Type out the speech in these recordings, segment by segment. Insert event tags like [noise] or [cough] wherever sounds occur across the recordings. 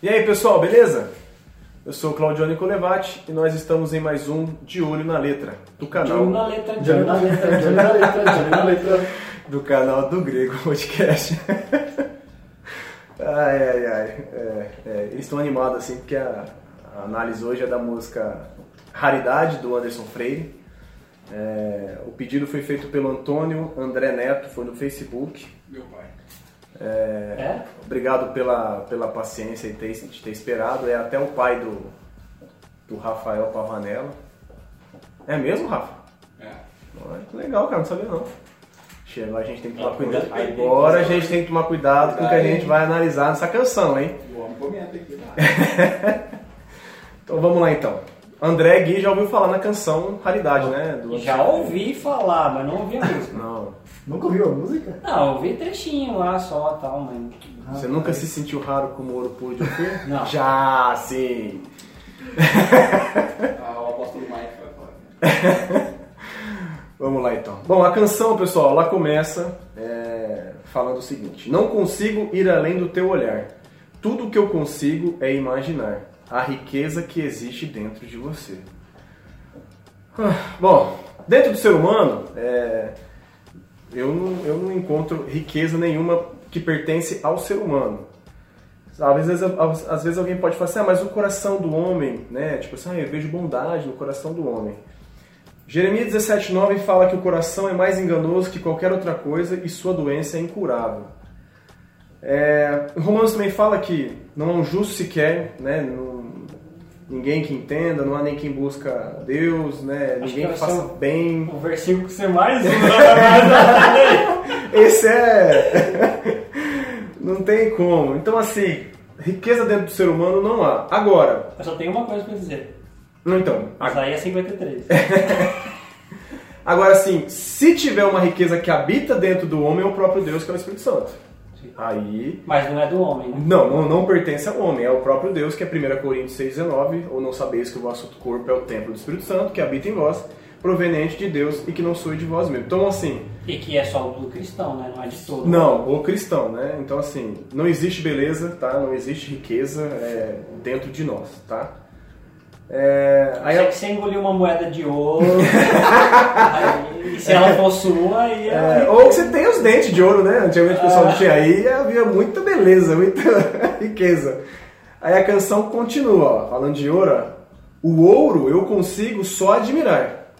E aí pessoal, beleza? Eu sou o Claudione Colevati e nós estamos em mais um De Olho na Letra, do De canal, olho na letra, de olho na letra, de olho na letra, de olho na letra. [laughs] do canal do Grego Podcast. [laughs] ai, ai, ai. É, é, eles estão animados assim porque a, a análise hoje é da música Raridade, do Anderson Freire. É, o pedido foi feito pelo Antônio André Neto, foi no Facebook. Meu pai. É? Obrigado pela, pela paciência e ter, de ter esperado. É até o pai do, do Rafael Pavanella. É mesmo, Rafa? É. Que legal, cara, não sabia não. Chega, a gente tem que tomar Ah, cuidado. aí, Agora a gente tem que tomar cuidado com o que a gente vai analisar nessa canção, hein? O homem comenta aqui. Tá? [laughs] Então vamos lá então. André Gui já ouviu falar na canção Raridade, né? Do- Já ouvi falar, mas não ouvi a música. Não. Nunca ouviu a música? Não, ouvi trechinho lá só tal, mas. Você nunca se sentiu raro como ouro puro de ouvir? [laughs] Não. Já, sim. Ah, o apóstolo Mike vai falar. [laughs] Vamos lá então. Bom, a canção, pessoal, ela começa é, falando o seguinte: Não consigo ir além do teu olhar. Tudo que eu consigo é imaginar a riqueza que existe dentro de você. Ah, Bom, dentro do ser humano, é, eu, não, eu não encontro riqueza nenhuma que pertence ao ser humano. Às vezes, às, vezes alguém pode falar assim, ah, mas o coração do homem, né? Tipo assim, ah, eu vejo bondade no coração do homem. Jeremias 17,9 fala que o coração é mais enganoso que qualquer outra coisa e sua doença é incurável. É, Romanos também fala que não há um justo sequer, né? Ninguém que entenda, não há nem quem busca Deus, né? Acho ninguém que que faça bem. O versículo que você mais [laughs] Esse é. [laughs] não tem como. Então, assim, riqueza dentro do ser humano não há. Agora, Eu só tenho uma coisa pra dizer. não então, Mas aí é 53. [laughs] Agora, assim, se tiver uma riqueza que habita dentro do homem, é o próprio Deus, que é o Espírito Santo. Aí, Mas não é do homem, né? não, não, não pertence ao homem, é o próprio Deus, que é 1 Coríntios 6,19, ou não sabeis que o vosso corpo é o templo do Espírito Santo, que habita em vós, proveniente de Deus e que não sois de vós mesmos. Então, assim, E que é só do cristão, né? Não é de todo. não, o cristão, né? Então, assim, não existe beleza, tá? Não existe riqueza é, dentro de nós, tá? É, aí, Aí que você engoliu uma moeda de ouro. [laughs] aí, e se ela for sua, aí É, é. ou que você tem os dentes de ouro, né? Antigamente o pessoal não tinha aí havia muita beleza, muita [laughs] riqueza. Aí a canção continua, ó, falando de ouro. ó. O ouro eu consigo só admirar,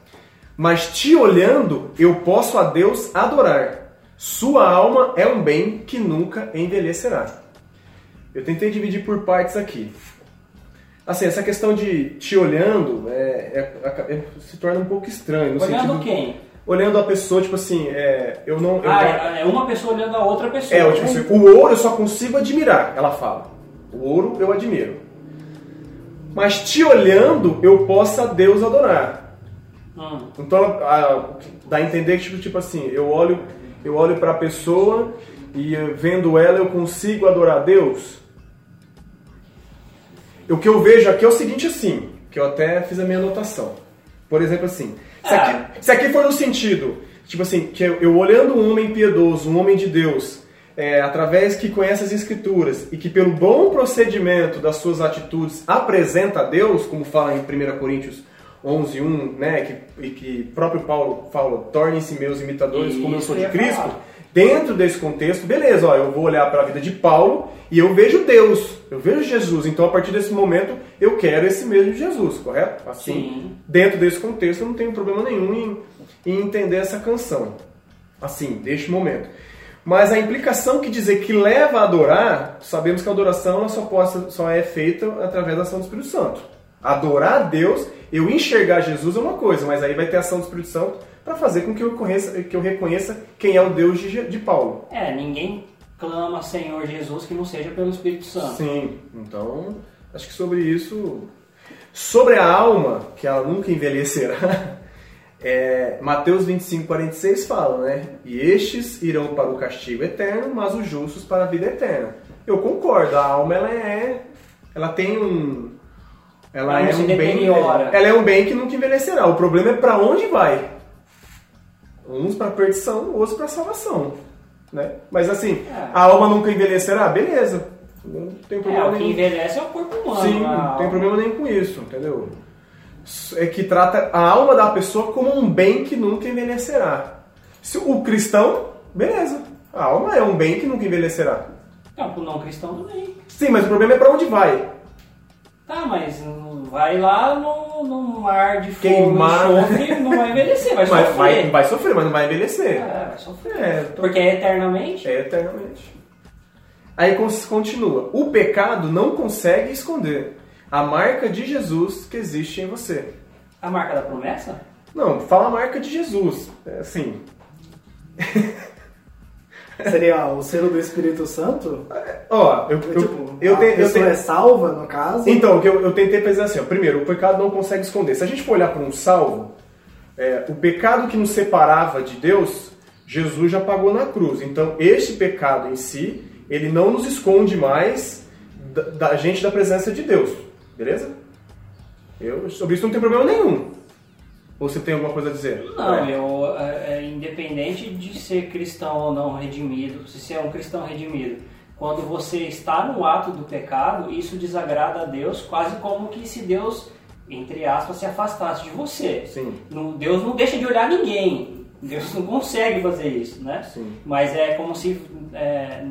mas te olhando eu posso a Deus adorar. Sua alma é um bem que nunca envelhecerá. Eu tentei dividir por partes aqui. Assim, essa questão de te olhando é, é- é- se torna um pouco estranho. no Olhando sentido- quem? Olhando a pessoa, tipo assim, é, eu não. Eu Ah, não- é é uma pessoa olhando a outra pessoa. é, tipo assim, o ouro eu só consigo admirar, ela fala. O ouro eu admiro. Mas te olhando, eu posso a Deus adorar. Hum. Então ela- a- dá a entender que, tipo, tipo assim, eu olho, eu olho pra pessoa e eh, vendo ela eu consigo adorar a Deus. O que eu vejo aqui é o seguinte assim, que eu até fiz a minha anotação. Por exemplo assim, se Ah. aqui, se aqui for no sentido, tipo assim, que eu, eu olhando um homem piedoso, um homem de Deus, é, através que conhece as escrituras e que pelo bom procedimento das suas atitudes apresenta a Deus, como fala em 1 Coríntios 11:1, né, que, e que próprio Paulo fala, tornem-se meus imitadores como eu Isso sou de Cristo. falar. Dentro desse contexto, beleza, ó, eu vou olhar para a vida de Paulo e eu vejo Deus, eu vejo Jesus. Então, a partir desse momento, eu quero esse mesmo Jesus, correto? Assim, Sim. dentro desse contexto, eu não tenho problema nenhum em, em entender essa canção. Assim, deste momento. Mas a implicação que dizer que leva a adorar, sabemos que a adoração só, possa, só é feita através da ação do Espírito Santo. Adorar a Deus, eu enxergar Jesus é uma coisa, mas aí vai ter a ação do Espírito Santo para fazer com que eu, conheça, que eu reconheça quem é o Deus de, de Paulo. É, ninguém clama Senhor Jesus que não seja pelo Espírito Santo. Sim, então acho que sobre isso, sobre a alma, que ela nunca envelhecerá, [laughs] é, Mateus 25, 46 fala, né? E estes irão para o castigo eterno, mas os justos para a vida eterna. Eu concordo, a alma ela é, ela tem um, ela Ela é um bem, ela é um bem que nunca envelhecerá. O problema é para onde vai. Uns para perdição, outros para salvação, né? Mas assim, É. a alma nunca envelhecerá, beleza. Não tem É, problema o que nenhum. envelhece é o corpo humano. Sim, não tem problema nenhum com isso, entendeu? É que trata a alma da pessoa como um bem que nunca envelhecerá. Se o cristão, beleza. A alma é um bem que nunca envelhecerá. Não, pro não cristão também. Sim, mas o problema é pra onde vai. Tá, mas vai lá no, no mar de fogo Queimar. e enxofre, não vai envelhecer, vai [laughs] Mas sofrer. vai, vai sofrer, mas não vai envelhecer. É, vai sofrer. É, Porque é eternamente. É eternamente. Aí cons- continua. O pecado não consegue esconder a marca de Jesus que existe em você. A marca da promessa? Não, fala a marca de Jesus. É assim. [laughs] Seria o selo do Espírito Santo? Ó, eu, eu, tipo, eu, a eu pessoa é salva, no caso? Então, o que eu, eu tentei fazer assim, ó. primeiro, o pecado não consegue esconder. Se a gente for olhar para um salvo, é, o pecado que nos separava de Deus, Jesus já pagou na cruz. Então, este pecado em si, ele não nos esconde mais da, da gente da presença de Deus. Beleza? Eu, sobre isso não tem problema nenhum. Ou você tem alguma coisa a dizer? Não, É. eu, é, é, independente de ser cristão ou não redimido, se você é um cristão redimido, quando você está no ato do pecado, isso desagrada a Deus, quase como que se Deus, entre aspas, se afastasse de você. Sim. Não- Deus não deixa de olhar ninguém. Deus não consegue fazer isso, né? Sim. Mas é como se é,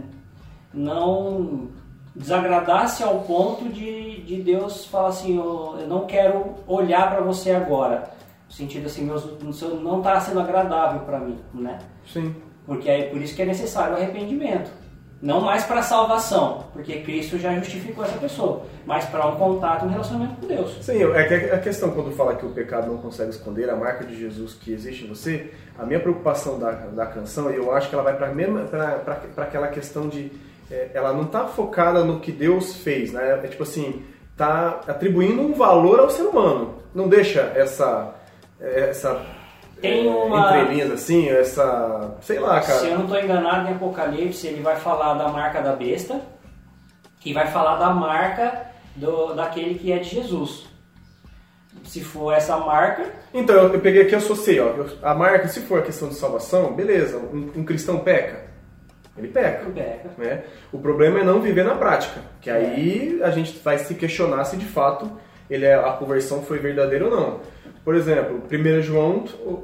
não desagradasse ao ponto de, de Deus falar assim, eu, eu não quero olhar para você agora. No sentido assim, meus, não está sendo agradável para mim, né? Sim. Porque é por isso que é necessário o arrependimento. Não mais para salvação, porque Cristo já justificou essa pessoa, mas para um contato, um relacionamento com Deus. Sim, é que a questão quando fala que o pecado não consegue esconder a marca de Jesus que existe em você, a minha preocupação da, da canção, eu acho que ela vai para aquela questão de. é, ela não está focada no que Deus fez, né? É tipo assim, tá atribuindo um valor ao ser humano. Não deixa essa. Essa Tem é, uma- entrelinhas assim, essa. sei lá, cara. Se eu não estou enganado em Apocalipse, ele vai falar da marca da besta e vai falar da marca do, daquele que é de Jesus. Se for essa marca, Então, eu peguei aqui e associei, ó. A marca, se for a questão de salvação, beleza, um, um cristão peca. Ele peca. peca. né? O problema é não viver na prática, que aí a gente vai se questionar se de fato ele é, a conversão foi verdadeira ou não. Por exemplo, 1 João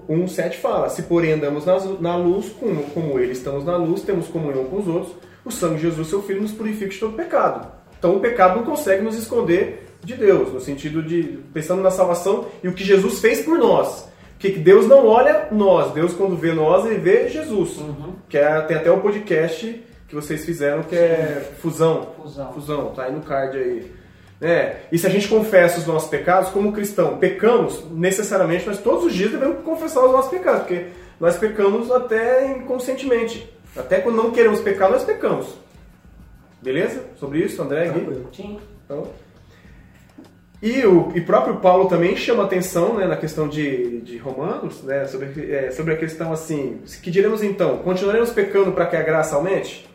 1,7 fala: Se porém andamos na luz, como, como ele estamos na luz, temos comunhão com os outros, o sangue de Jesus, seu Filho, nos purifica de todo pecado. Então o pecado não consegue nos esconder de Deus, no sentido de pensando na salvação e o que Jesus fez por nós. Porque que Deus não olha nós, Deus quando vê nós, ele vê Jesus. Uhum. Que é, tem até o podcast que vocês fizeram que é Fusão. Fusão. Fusão, tá aí no card aí. Né? E se a gente confessa os nossos pecados, como cristão, pecamos, necessariamente nós todos os dias devemos confessar os nossos pecados, porque nós pecamos até inconscientemente. Até quando não queremos pecar, nós pecamos. Beleza? Sobre isso, André? Gui? Tranquilo. Sim. Então, e o e próprio Paulo também chama atenção né, na questão de, de Romanos, né, sobre, é, sobre a questão assim, que diremos então, continuaremos pecando para que a graça aumente?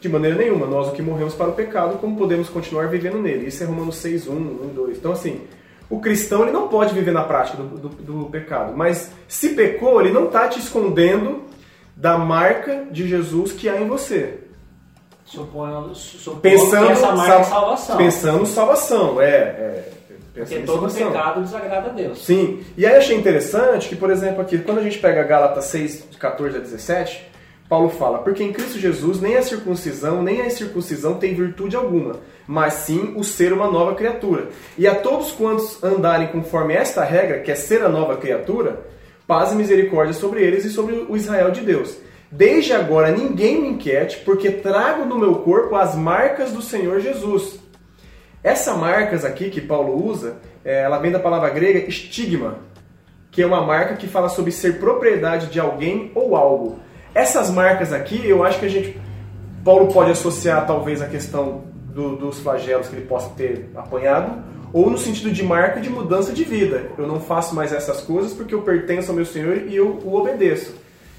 De maneira nenhuma, nós o que morremos para o pecado, como podemos continuar vivendo nele? Isso é Romanos 6, 1, 1 2. Então assim, o cristão ele não pode viver na prática do, do, do pecado, mas se pecou, ele não está te escondendo da marca de Jesus que há em você. Suponho Pensando, essa marca é sal- salvação. pensando salvação, é, é porque pensando em todo salvação. pecado desagrada a Deus. Sim, e aí achei interessante que, por exemplo, aqui, quando a gente pega Gálatas 6, de 14 a 17, Paulo fala, porque em Cristo Jesus nem a circuncisão nem a incircuncisão tem virtude alguma, mas sim o ser uma nova criatura. E a todos quantos andarem conforme esta regra, que é ser a nova criatura, paz e misericórdia sobre eles e sobre o Israel de Deus. Desde agora ninguém me inquiete, porque trago no meu corpo as marcas do Senhor Jesus. Essa marcas aqui que Paulo usa, é, ela vem da palavra grega estigma, que é uma marca que fala sobre ser propriedade de alguém ou algo. Essas marcas aqui, eu acho que a gente Paulo pode associar talvez a questão do- dos flagelos que ele possa ter apanhado, ou no sentido de marca de mudança de vida. Eu não faço mais essas coisas porque eu pertenço ao meu Senhor e eu o obedeço.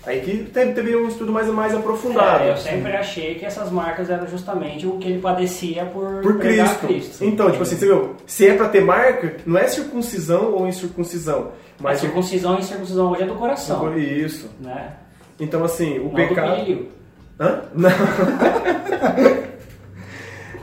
Aí que teve, teve um estudo mais, mais aprofundado. É, eu sempre achei que essas marcas eram justamente o que ele padecia por, Por pregar Cristo. Então, tipo assim, você viu, se é pra ter marca, não é circuncisão ou incircuncisão. Mas Mas circuncisão e incircuncisão hoje é do coração. Isso. Né? Então, assim, o Não pecado. Hã? Não. [laughs]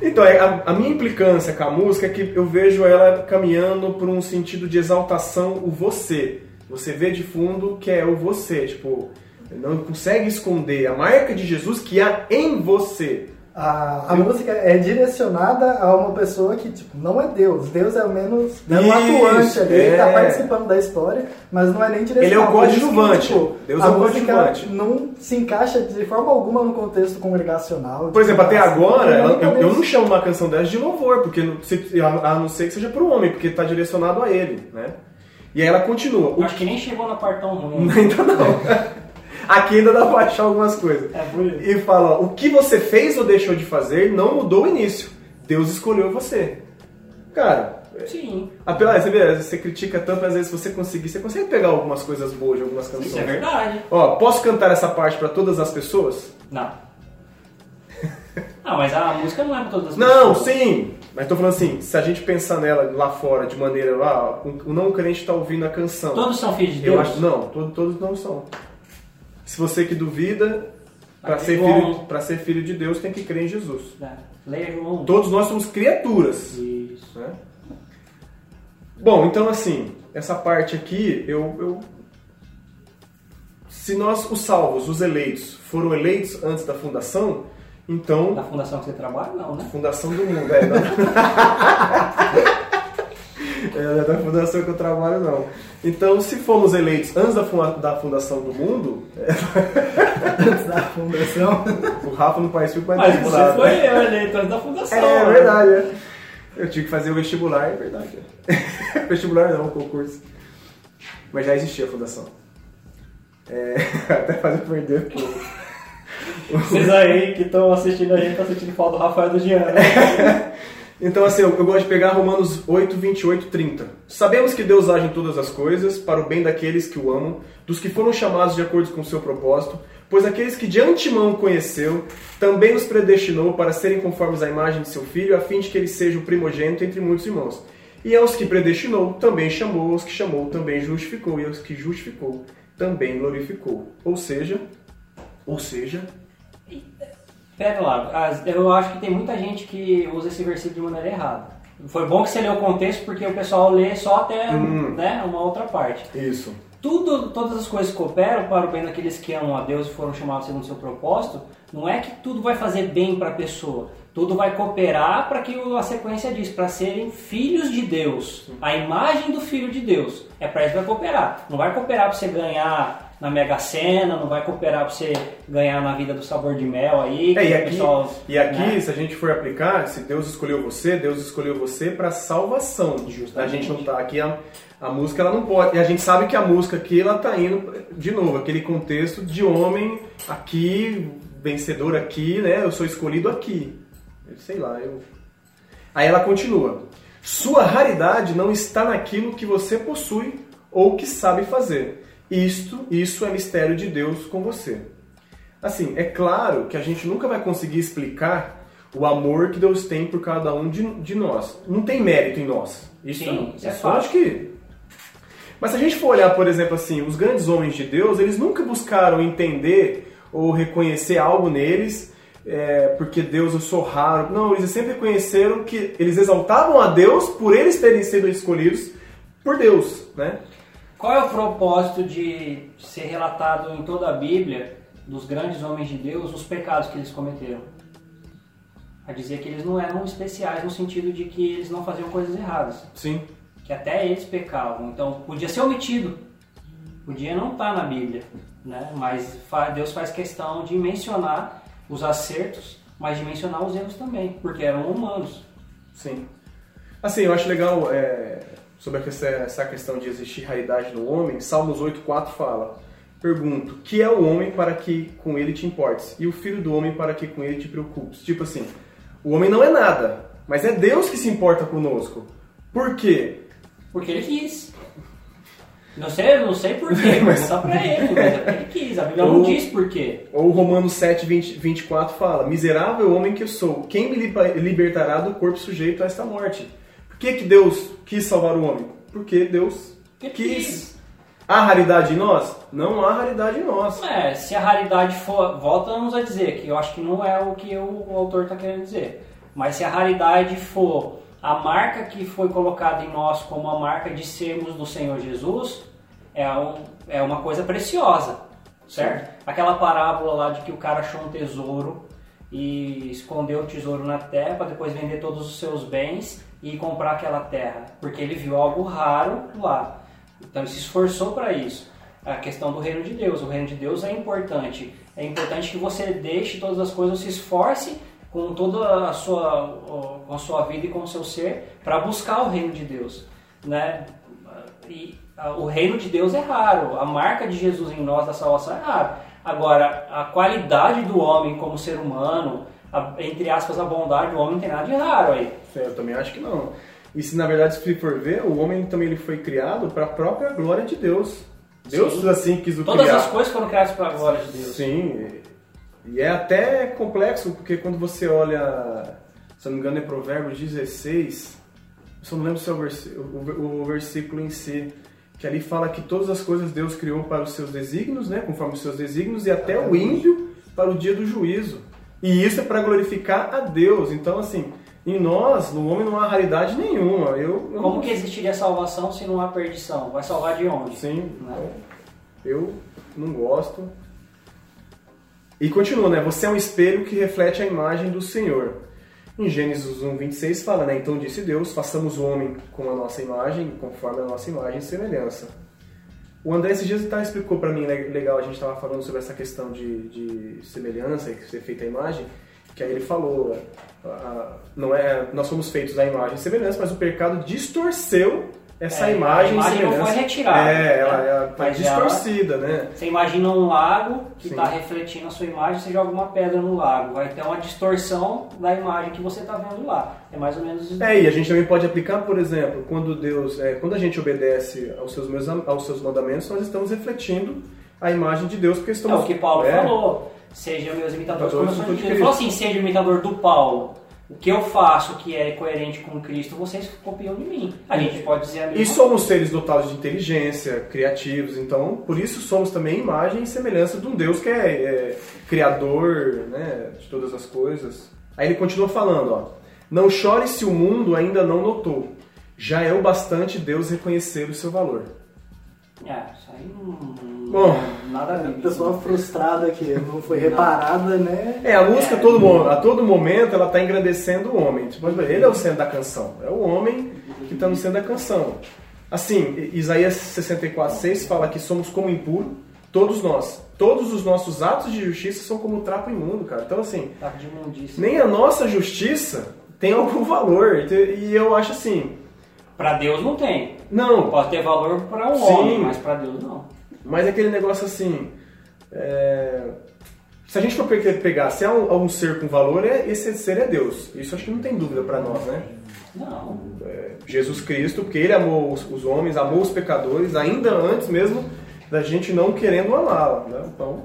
Então, é, a, a minha implicância com a música é que eu vejo ela caminhando por um sentido de exaltação, o você. Você vê de fundo que é o você, tipo, não consegue esconder a marca de Jesus que há em você. A, a música é direcionada a uma pessoa que, tipo, não é Deus. Deus é o menos é um atuante ali, ele tá é. participando da história, mas não é nem direcionado. Ele é o coadjuvante. tipo, Deus a é o música coadjuvante. não se encaixa de forma alguma no contexto congregacional. Por exemplo, até Assim, agora, é ela- eu, eu não chamo uma canção dessa de louvor, porque não- se- a, a não ser que seja pro homem, porque tá direcionado a ele, né? E aí ela continua. O Acho que nem chegou na parte tão ruim. Ainda [laughs] não. [laughs] Aqui ainda dá pra achar algumas coisas. É bonito. E fala, o que você fez ou deixou de fazer não mudou o início. Deus escolheu você. Cara, Sim, apesar, você vê, você critica tanto, mas às vezes se você conseguir, você consegue pegar algumas coisas boas de algumas canções. isso é verdade. Ó, posso cantar essa parte pra todas as pessoas? Não. [laughs] Não, mas a música não é pra todas as Não, pessoas. sim. Mas tô falando assim, se a gente pensar nela lá fora de maneira, ah, o não crente tá ouvindo a canção. Todos são filhos de Eu Deus? acho, não, todos, todos não são. Se você que duvida, para ser, filho, pra ser filho de Deus tem que crer em Jesus. É. Todos nós somos criaturas. Isso. né? Bom, então assim, essa parte aqui, eu, eu- Se nós, os salvos, os eleitos, foram eleitos antes da fundação, então. Da fundação que você trabalha, não, né? Fundação do mundo, é. [laughs] fundação que eu trabalho, não. Então, se fomos eleitos antes da, funda- da fundação do mundo, é, [laughs] Antes da fundação. o Rafa não parece muito mais Mas você foi né? eu eleito antes da fundação. É, né? verdade, é. Eu tive que fazer o vestibular, é verdade. é. [laughs] vestibular não, concurso. Mas já existia a fundação. É, [laughs] até fazer perder porque o- Vocês aí que estão assistindo a gente estão sentindo falta do Rafael do Jean, né? Então, assim, eu, eu gosto de pegar Romanos 8, 28, 30. Sabemos que Deus age em todas as coisas para o bem daqueles que o amam, dos que foram chamados de acordo com o seu propósito, pois aqueles que de antemão conheceu, também os predestinou para serem conformes à imagem de seu filho, a fim de que ele seja o primogênito entre muitos irmãos. E aos que predestinou, também chamou, aos que chamou, também justificou, e aos que justificou, também glorificou. Ou seja, ou seja, Pera lá, as- eu acho que tem muita gente que usa esse versículo de maneira errada. Foi bom que você leu o contexto porque o pessoal lê só até Hum. né, uma outra parte. isso. Tudo, todas as coisas cooperam para o bem daqueles que amam a Deus e foram chamados segundo o seu propósito. Não é que tudo vai fazer bem para a pessoa. Tudo vai cooperar para que a sequência diz, para serem filhos de Deus. A imagem do filho de Deus. É para isso que vai cooperar. Não vai cooperar para você ganhar na Mega Sena, não vai cooperar para você ganhar na vida do sabor de mel aí. É, e aqui, pessoal, e aqui né? se a gente for aplicar, se Deus escolheu você, Deus escolheu você para salvação. Justamente. A gente não tá aqui a, a música ela não pode. E a gente sabe que a música aqui ela tá indo de novo aquele contexto de homem aqui vencedor aqui, né? Eu sou escolhido aqui. Eu sei lá, eu. Aí ela continua. Sua raridade não está naquilo que você possui ou que sabe fazer. Isto, isso é mistério de Deus com você. Assim, é claro que a gente nunca vai conseguir explicar o amor que Deus tem por cada um de, de nós. Não tem mérito em nós. Isso Sim, é, é que. Mas se a gente for olhar, por exemplo, assim, os grandes homens de Deus, eles nunca buscaram entender ou reconhecer algo neles, é, porque Deus eu sou raro. Não, eles sempre reconheceram que eles exaltavam a Deus por eles terem sido escolhidos por Deus, né? Qual é o propósito de ser relatado em toda a Bíblia dos grandes homens de Deus os pecados que eles cometeram? A dizer que eles não eram especiais no sentido de que eles não faziam coisas erradas, Sim. que até eles pecavam. Então podia ser omitido, podia não estar na Bíblia, né? Mas Deus faz questão de mencionar os acertos, mas de mencionar os erros também, porque eram humanos. Sim. Assim, eu acho legal é, sobre essa, essa questão de existir raridade no homem. Salmos 8,4 fala: Pergunto, que é o homem para que com ele te importes? E o filho do homem para que com ele te preocupes? Tipo assim, o homem não é nada, mas é Deus que se importa conosco. Por quê? Porque ele quis. Não sei, não sei porquê, [laughs] Mas- mas... pra ele, mas é ele quis. A Bíblia não Ou- diz porquê. Ou Romanos 7, 20, 24 fala: Miserável homem que eu sou, quem me libertará do corpo sujeito a esta morte? Por que, que Deus quis salvar o homem? Porque Deus Ele quis. Há raridade em nós? Não há raridade em nós. É, se a raridade for. Voltamos a dizer que eu acho que não é o que o, o autor está querendo dizer. Mas se a raridade for a marca que foi colocada em nós como a marca de sermos do Senhor Jesus, é, um, é uma coisa preciosa, certo? Aquela parábola lá de que o cara achou um tesouro e escondeu o tesouro na terra para depois vender todos os seus bens e comprar aquela terra, porque ele viu algo raro lá. Então ele se esforçou para isso. A questão do reino de Deus. O reino de Deus é importante. É importante que você deixe todas as coisas, se esforce com toda a sua, com a sua vida e com o seu ser para buscar o reino de Deus. Né? E o reino de Deus é raro. A marca de Jesus em nós da salvação é raro. Agora, a qualidade do homem como ser humano, a, entre aspas, a bondade do homem não tem nada de raro aí. Eu também acho que não. E se na verdade se for ver, o homem também ele foi criado para a própria glória de Deus. Deus Sim. assim quis o Todas criar. as coisas foram criadas para a glória de Deus. Sim. E é até complexo, porque quando você olha, se eu não me engano é Provérbios 16, eu só não lembro se é o, vers o, o versículo em si, que ali fala que todas as coisas Deus criou para os seus desígnios, né, conforme os seus desígnios, e até o ímpio para o dia do juízo. E isso é para glorificar a Deus. Então, assim, em nós, no homem, não há raridade nenhuma. Eu, eu Como não... que existiria salvação se não há perdição? Vai salvar de onde? Sim, Né? eu não gosto. E continua, né? Você é um espelho que reflete a imagem do Senhor. Em Gênesis 1, 26 fala, né? Então disse Deus, façamos o homem com a nossa imagem, conforme a nossa imagem e semelhança. O André esses dias tá, explicou para mim, le- legal, a gente estava falando sobre essa questão de, de semelhança, que ser feita a imagem, que aí ele falou, a- a- não é, nós somos feitos à imagem e semelhança, mas o pecado distorceu essa É, imagem, a imagem não semelhança. foi retirada, É, ela, né? ela tá ela- distorcida, né? Você imagina um lago que está refletindo a sua imagem, você joga uma pedra no lago. Vai ter uma distorção da imagem que você está vendo lá. É mais ou menos isso. É, e a gente também pode aplicar, por exemplo, quando Deus, é, quando a gente obedece aos seus, meus- aos seus mandamentos, nós estamos refletindo a imagem de Deus, porque É estamos... o que Paulo é, falou. Seja meus imitadores como eu sou de de Cristo. Ele falou assim, seja imitador do Paulo. O que eu faço que é coerente com Cristo, vocês copiam de mim. A gente pode dizer a mesma E somos seres dotados de inteligência, criativos, então por isso somos também imagem e semelhança de um Deus que é, é criador né, de todas as coisas. Aí ele continua falando, ó, não chore se o mundo ainda não notou, já é o bastante Deus reconhecer o seu valor. É, isso aí não. Bom. nada a ver. pessoa frustrada que não foi [laughs] reparada, né? É, a música a todo, mo- a todo momento ela está engrandecendo o homem. Tipo, ele é o centro da canção. É o homem que está no centro da canção. Assim, Isaías 64, 6 fala que somos como impuro, todos nós. Todos os nossos atos de justiça são como trapo imundo, cara. Então, assim, Tá nem a nossa justiça tem algum valor. E eu acho assim, Pra Deus não tem. não, Pode ter valor para um Sim. homem, mas pra Deus não. Mas é aquele negócio assim. é, Se a gente for pe- pegar se há um, algum ser com valor, é, esse ser é Deus. Isso acho que não tem dúvida para nós, né? Não. É, Jesus Cristo, porque ele amou os, os homens, amou os pecadores, ainda antes mesmo da gente não querendo amá-lo. Né? Então,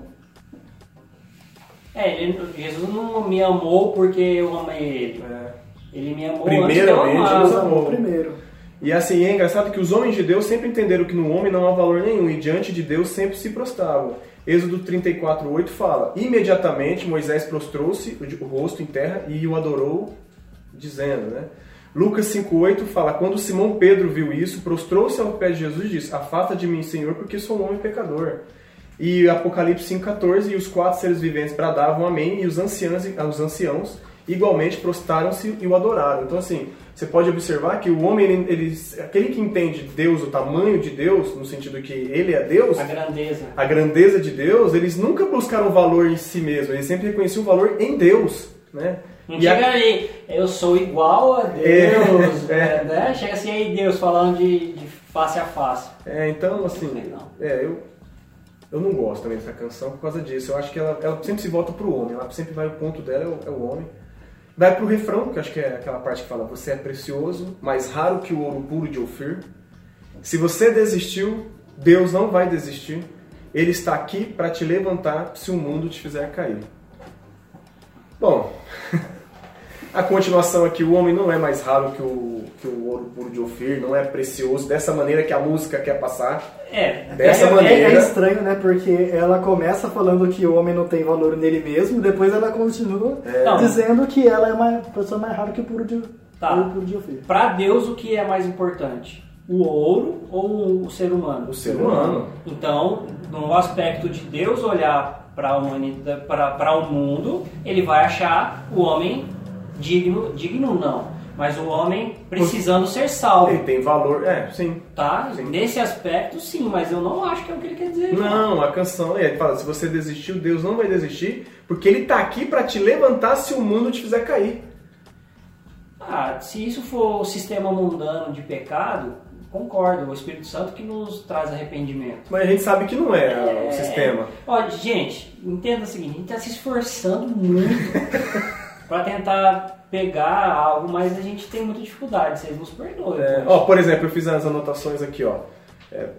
É, ele- Jesus não me amou porque eu amei ele. é, Ele me amou Primeiramente, antes de eu primeiro. E assim, é engraçado que os homens de Deus sempre entenderam que no homem não há valor nenhum e diante de Deus sempre se prostravam. Êxodo 34:8 fala: Imediatamente Moisés prostrou-se o rosto em terra e o adorou, dizendo, né? Lucas 5:8 fala: Quando Simão Pedro viu isso, prostrou-se ao pé de Jesus e disse: Afasta de mim, Senhor, porque sou um homem pecador. E Apocalipse 5:14 e os quatro seres viventes bradavam amém e os anciãos, os anciãos igualmente prostaram-se e o adoraram. Então assim, você pode observar que o homem, ele, ele- aquele que entende Deus, o tamanho de Deus, no sentido que ele é Deus, A grandeza. a grandeza de Deus, eles nunca buscaram valor em si mesmo, eles sempre reconheciam o valor em Deus, né? Não E a- chega ali, eu sou igual a [laughs] Deus, É, né? Chega assim aí Deus falando de, de face a face. É, então, assim, Não. é, eu, eu não gosto também dessa canção por causa disso. Eu acho que ela, ela sempre se volta pro homem, ela sempre vai, o ponto dela é o, é o homem. Vai pro refrão, que acho que é aquela parte que fala: Você é precioso, mais raro que o ouro puro de Ofir. Se você desistiu, Deus não vai desistir. Ele está aqui para te levantar se o mundo te fizer cair. Bom, [laughs] A continuação aqui, o homem não é mais raro que o, que o ouro puro de Ofir, não é precioso dessa maneira que a música quer passar. É, Dessa é, É, maneira. é estranho, né? Porque ela começa falando que o homem não tem valor nele mesmo, depois ela continua Não. dizendo que ela é uma pessoa mais rara que o puro de, Tá. o puro de Ofir. Para Deus, o que é mais importante? O ouro ou o ser humano? O ser humano. Então, no aspecto de Deus olhar para a humanidade, para o mundo, ele vai achar o homem digno, digno não, mas o homem precisando ser salvo, Ele tem valor, é, sim. tá? Sim. Nesse aspecto, sim, mas eu não acho que é o que ele quer dizer. Não, a canção, ele fala, se você desistiu, Deus não vai desistir, porque ele tá aqui para te levantar se o mundo te fizer cair. Ah, se isso for o sistema mundano de pecado, concordo. O Espírito Santo que nos traz arrependimento. Mas a gente sabe que não é, o sistema. Olha, gente, entenda o seguinte, a gente está se esforçando muito [laughs] para tentar pegar algo, mas a gente tem muita dificuldade, vocês nos perdoem. É, ó, por exemplo, eu fiz as anotações aqui, ó. É,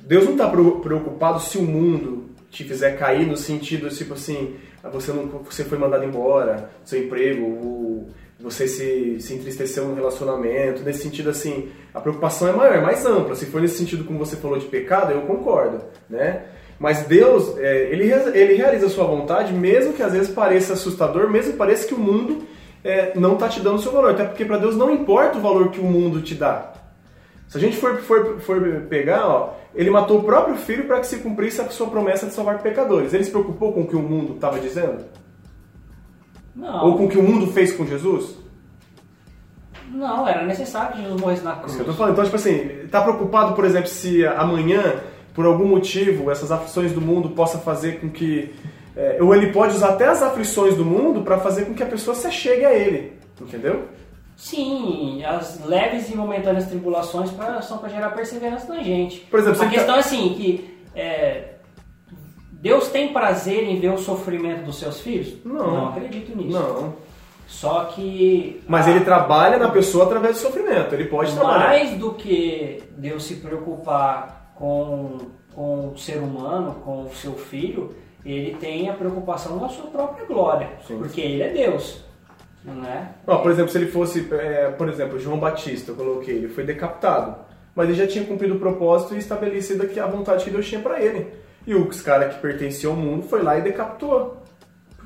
Deus não está preocupado se o mundo te fizer cair no sentido tipo assim, ah, você não, você foi mandado embora, seu emprego, você se, se entristeceu no relacionamento, nesse sentido assim, a preocupação é maior, é mais ampla. Se for nesse sentido como você falou de pecado, eu concordo, né? Mas Deus, é, ele, ele realiza a sua vontade, mesmo que às vezes pareça assustador, mesmo que pareça que o mundo é, não está te dando o seu valor. Até porque para Deus não importa o valor que o mundo te dá. Se a gente for, for, for pegar, ó, ele matou o próprio filho para que se cumprisse a sua promessa de salvar pecadores. Ele se preocupou com o que o mundo estava dizendo? Não, Ou com o que o mundo fez com Jesus? não, era necessário que Jesus morresse na Isso cruz. que eu tô falando. Então, tipo assim, tá preocupado, por exemplo, se amanhã, por algum motivo, essas aflições do mundo possa fazer com que. é, ou ele pode usar até as aflições do mundo para fazer com que a pessoa se achegue a ele. Entendeu? Sim, as leves e momentâneas tribulações pra- são para gerar perseverança na gente. Por exemplo, a você questão tá- é assim, que é, Deus tem prazer em ver o sofrimento dos seus filhos? Não. Não acredito nisso. Não. Só que. Mas a- ele trabalha na pessoa através do sofrimento. Ele pode trabalhar. Mais do que Deus se preocupar com, com o ser humano, com o seu filho, ele tem a preocupação da sua própria glória. Sim. Porque ele é Deus. Né? Ó, por exemplo, se ele fosse, é, por exemplo, João Batista, eu coloquei, ele foi decapitado. Mas ele já tinha cumprido o propósito e estabelecido aqui a vontade que Deus tinha pra ele. E o cara que pertencia ao mundo foi lá e decapitou.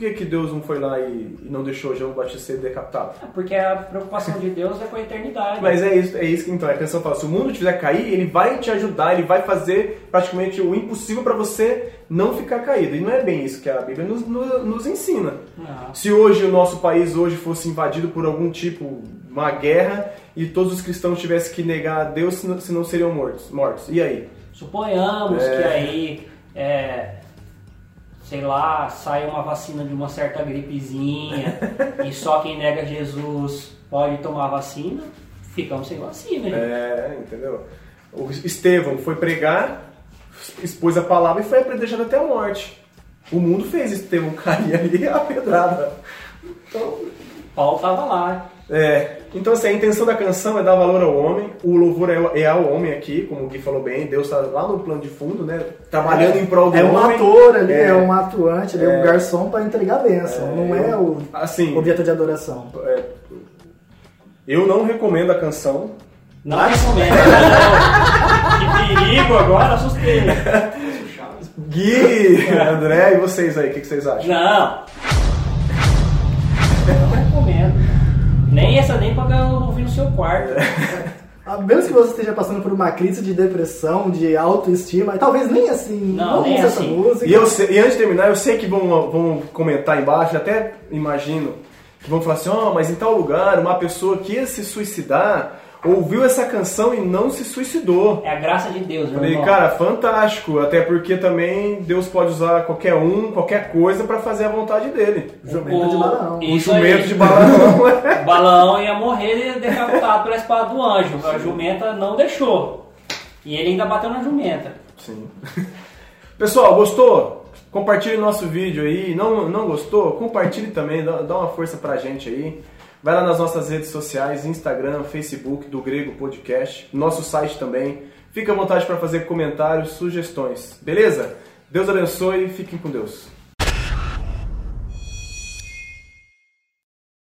Por que, que Deus não foi lá e, e não deixou João Batista ser decapitado? Porque a preocupação de Deus é com a eternidade. Mas é isso, é isso que então a canção fala. Se o mundo te fizer cair, ele vai te ajudar, ele vai fazer praticamente o impossível pra você não ficar caído. E não é bem isso que a Bíblia nos, nos, nos ensina. Não. Se hoje o nosso país hoje fosse invadido por algum tipo, uma guerra, e todos os cristãos tivessem que negar a Deus, se não, se não seriam mortos, mortos. E aí? Suponhamos É. que aí, é, sei lá, saia uma vacina de uma certa gripezinha [laughs] e só quem nega Jesus pode tomar a vacina, ficamos sem vacina. gente. É, entendeu? O Estevão foi pregar, expôs a palavra e foi apredejado até a morte. O mundo fez Estevão cair ali [laughs] a pedrada. Então, Paulo estava lá. É, então assim, a intenção da canção é dar valor ao homem, o louvor é, é ao homem aqui, como o Gui falou bem, Deus está lá no plano de fundo, né? Trabalhando em prol do É um homem. ator ali, É. é, um atuante, ali, é um garçom para entregar a bênção, não é o Assim, objeto de adoração. é, eu não recomendo a canção. Não recomendo. [laughs] que perigo agora, assustei. Gui, André, e vocês aí, o que, que vocês acham? Não. Não Nem essa nem pra ouvir no seu quarto. [laughs] A menos que você esteja passando por uma crise de depressão, de autoestima, talvez nem assim, Não, não, nem use essa assim. música. E, eu sei- e antes de terminar, eu sei que vão, vão comentar embaixo, até imagino, que vão falar assim, ó, mas em tal lugar, uma pessoa que ia se suicidar, ouviu essa canção e não se suicidou. É a graça de Deus, meu Falei, irmão. cara, fantástico, até porque também Deus pode usar qualquer um, qualquer coisa pra fazer a vontade dele. Jumento de Balaão. O jumento aí. de Balaão. [laughs] O Balaão ia morrer decapitado pela espada do anjo. A jumenta não deixou. E ele ainda bateu na jumenta. Sim. [laughs] Pessoal, gostou? Compartilhe nosso vídeo aí. Não, não gostou? Compartilhe também, dá, dá uma força pra gente aí. Vai lá nas nossas redes sociais, Instagram, Facebook, do Grego Podcast, nosso site também. Fique à vontade para fazer comentários, sugestões. Beleza? Deus abençoe e fiquem com Deus.